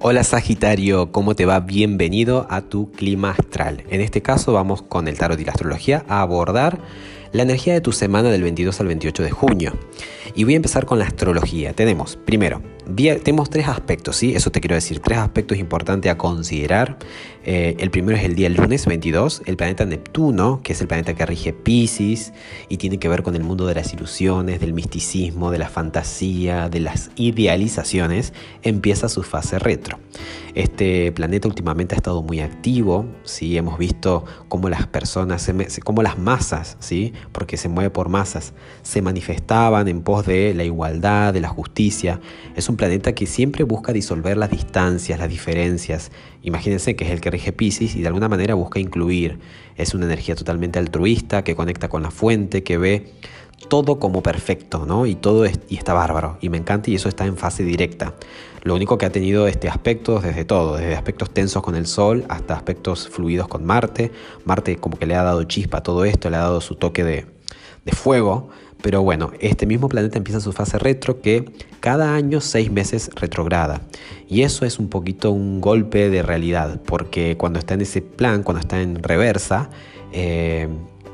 Hola Sagitario, ¿cómo te va? Bienvenido a tu clima astral. En este caso vamos con el tarot y la astrología a abordar la energía de tu semana del 22 al 28 de junio. Y voy a empezar con la astrología. Tenemos, primero, tenemos tres aspectos, ¿sí? Eso te quiero decir, tres aspectos importantes a considerar. Eh, el primero es el día lunes 22, el planeta Neptuno, que es el planeta que rige Pisces y tiene que ver con el mundo de las ilusiones, del misticismo, de la fantasía, de las idealizaciones, empieza su fase retro. Este planeta últimamente ha estado muy activo, ¿sí? hemos visto cómo las personas, cómo las masas, ¿sí? porque se mueve por masas, se manifestaban en pos de la igualdad, de la justicia. Es un planeta que siempre busca disolver las distancias, las diferencias. Imagínense que es el que rige Pisces y de alguna manera busca incluir. Es una energía totalmente altruista que conecta con la fuente, que ve todo como perfecto, ¿no? Y todo y está bárbaro. Y me encanta y eso está en fase directa. Lo único que ha tenido este aspecto desde todo, desde aspectos tensos con el Sol hasta aspectos fluidos con Marte. Marte como que le ha dado chispa a todo esto, le ha dado su toque de, de fuego. Pero bueno, este mismo planeta empieza su fase retro que cada año seis meses retrograda. Y eso es un poquito un golpe de realidad, porque cuando está en ese plan, cuando está en reversa, eh,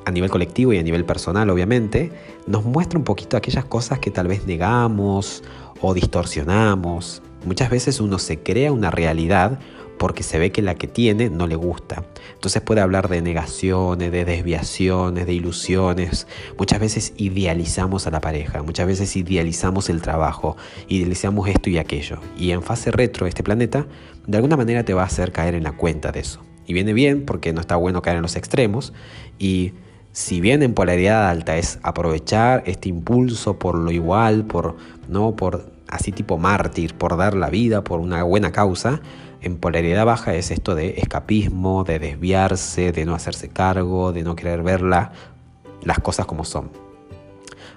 a nivel colectivo y a nivel personal obviamente, nos muestra un poquito aquellas cosas que tal vez negamos o distorsionamos. Muchas veces uno se crea una realidad porque se ve que la que tiene no le gusta. Entonces puede hablar de negaciones, de desviaciones, de ilusiones. Muchas veces idealizamos a la pareja, muchas veces idealizamos el trabajo, idealizamos esto y aquello. Y en fase retro este planeta de alguna manera te va a hacer caer en la cuenta de eso. Y viene bien porque no está bueno caer en los extremos y si bien en polaridad alta es aprovechar este impulso por lo igual, por no por así tipo mártir, por dar la vida por una buena causa, en polaridad baja es esto de escapismo, de desviarse, de no hacerse cargo, de no querer verla las cosas como son.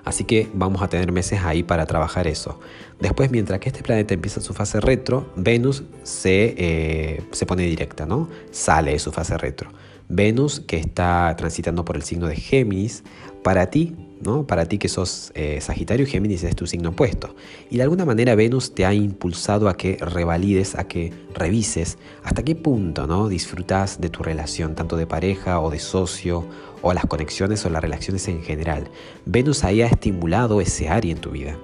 Así que vamos a tener meses ahí para trabajar eso. Después, mientras que este planeta empieza su fase retro, Venus se, eh, se pone directa, ¿no? Sale de su fase retro. Venus, que está transitando por el signo de Géminis, para ti, ¿no? Para ti que sos eh, Sagitario, Géminis es tu signo opuesto. Y de alguna manera Venus te ha impulsado a que revalides, a que revises hasta qué punto, ¿no? Disfrutas de tu relación, tanto de pareja o de socio, o las conexiones o las relaciones en general. Venus ahí ha estimulado ese área en tu vida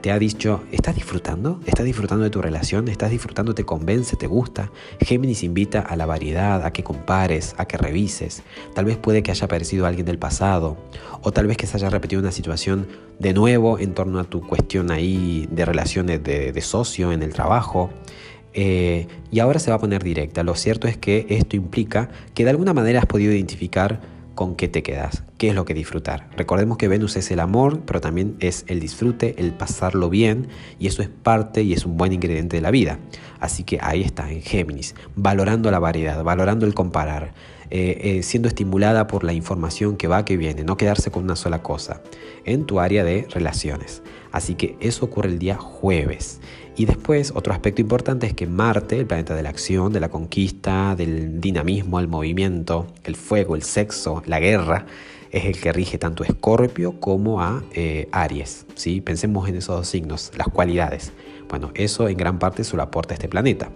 te ha dicho, ¿estás disfrutando? ¿Estás disfrutando de tu relación? ¿Estás disfrutando? ¿Te convence? ¿Te gusta? Géminis invita a la variedad, a que compares, a que revises. Tal vez puede que haya aparecido alguien del pasado o tal vez que se haya repetido una situación de nuevo en torno a tu cuestión ahí de relaciones de, socio en el trabajo. Eh, y ahora se va a poner directa. Lo cierto es que esto implica que de alguna manera has podido identificar con qué te quedas, qué es lo que disfrutar. Recordemos que Venus es el amor, pero también es el disfrute, el pasarlo bien, y eso es parte y es un buen ingrediente de la vida. Así que ahí está, en Géminis, valorando la variedad, valorando el comparar, eh, eh, siendo estimulada por la información que va, que viene, no quedarse con una sola cosa, en tu área de relaciones. Así que eso ocurre el día jueves. Y después, otro aspecto importante es que Marte, el planeta de la acción, de la conquista, del dinamismo, el movimiento, el fuego, el sexo, la guerra, es el que rige tanto a Escorpio como a eh, Aries. ¿sí? Pensemos en esos dos signos, las cualidades. Bueno, eso en gran parte se lo aporta este planeta.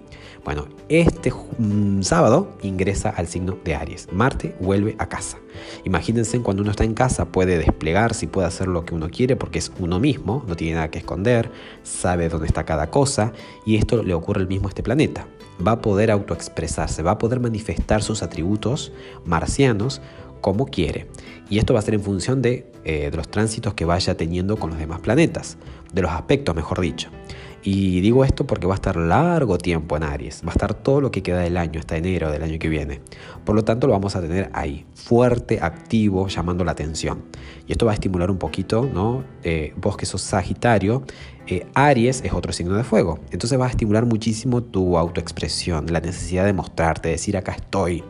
Bueno, este mm, sábado ingresa al signo de Aries. Marte vuelve a casa. Imagínense cuando uno está en casa puede desplegarse y puede hacer lo que uno quiere porque es uno mismo, no tiene nada que esconder, sabe dónde está cada cosa y esto le ocurre al mismo a este planeta. Va a poder autoexpresarse, va a poder manifestar sus atributos marcianos como quiere. Y esto va a ser en función de, eh, de los tránsitos que vaya teniendo con los demás planetas, de los aspectos, mejor dicho. Y digo esto porque va a estar largo tiempo en Aries, va a estar todo lo que queda del año, hasta enero del año que viene. Por lo tanto, lo vamos a tener ahí, fuerte, activo, llamando la atención. Y esto va a estimular un poquito, ¿no? Eh, vos que sos Sagitario, eh, Aries es otro signo de fuego. Entonces va a estimular muchísimo tu autoexpresión, la necesidad de mostrarte, de decir acá estoy.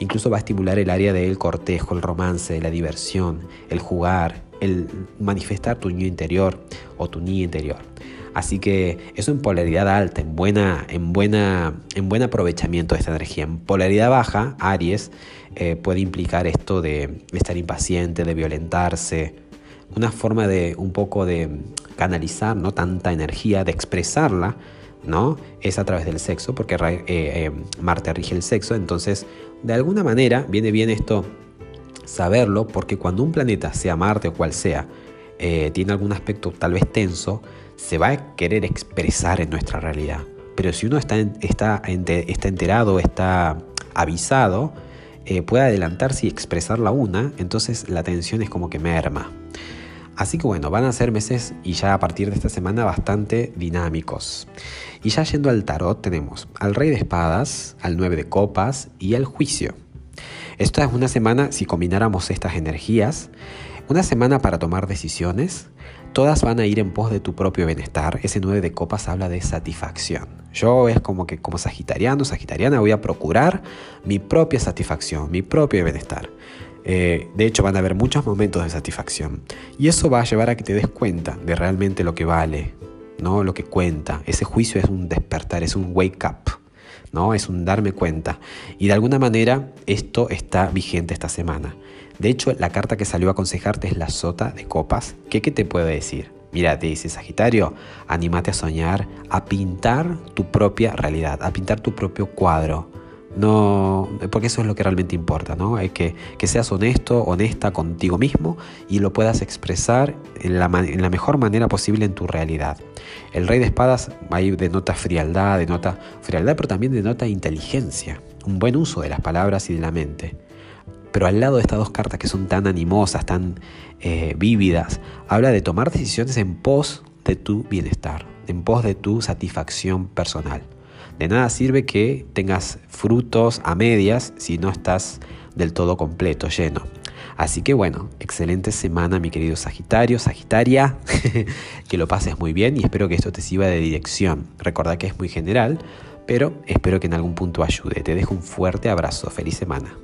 Incluso va a estimular el área del cortejo, el romance, la diversión, el jugar, el manifestar tu niño interior o tu niña interior. Así que eso en polaridad alta, en, buena, en, buena, en buen aprovechamiento de esta energía. En polaridad baja, Aries eh, puede implicar esto de estar impaciente, de violentarse, una forma de un poco de canalizar no tanta energía, de expresarla ¿no? Es a través del sexo, porque eh, eh, Marte rige el sexo, entonces de alguna manera viene bien esto saberlo, porque cuando un planeta, sea Marte o cual sea, tiene algún aspecto tal vez tenso, se va a querer expresar en nuestra realidad. Pero si uno está, está, está enterado, está avisado, puede adelantarse y expresar la una, entonces la tensión es como que merma. Así que bueno, van a ser meses y ya a partir de esta semana bastante dinámicos. Y ya yendo al tarot tenemos al rey de espadas, al nueve de copas y al juicio. Esta es una semana, si combináramos estas energías, una semana para tomar decisiones, todas van a ir en pos de tu propio bienestar. Ese 9 de copas habla de satisfacción. Yo es como que como sagitariano, sagitariana voy a procurar mi propia satisfacción, mi propio bienestar. Eh, de hecho, van a haber muchos momentos de satisfacción. Y eso va a llevar a que te des cuenta de realmente lo que vale, ¿no? Lo que cuenta. Ese juicio es un despertar, es un wake up. ¿no? Es un darme cuenta. Y de alguna manera esto está vigente esta semana. De hecho, la carta que salió a aconsejarte es la sota de copas. ¿Qué, qué te puede decir? Mira, te dice Sagitario, anímate a soñar, a pintar tu propia realidad, a pintar tu propio cuadro. No, porque eso es lo que realmente importa, ¿no? Es que, seas honesto, honesta contigo mismo y lo puedas expresar en la, en la, mejor manera posible en tu realidad. El rey de espadas ahí denota frialdad, denota frialdad, pero también denota inteligencia, un buen uso de las palabras y de la mente. Pero al lado de estas dos cartas que son tan animosas, tan eh, vívidas, habla de tomar decisiones en pos de tu bienestar, en pos de tu satisfacción personal. De nada sirve que tengas frutos a medias si no estás del todo completo, lleno. Así que bueno, excelente semana mi querido Sagitario, Sagitaria, que lo pases muy bien y espero que esto te sirva de dirección. Recordad que es muy general, pero espero que en algún punto ayude. Te dejo un fuerte abrazo, feliz semana.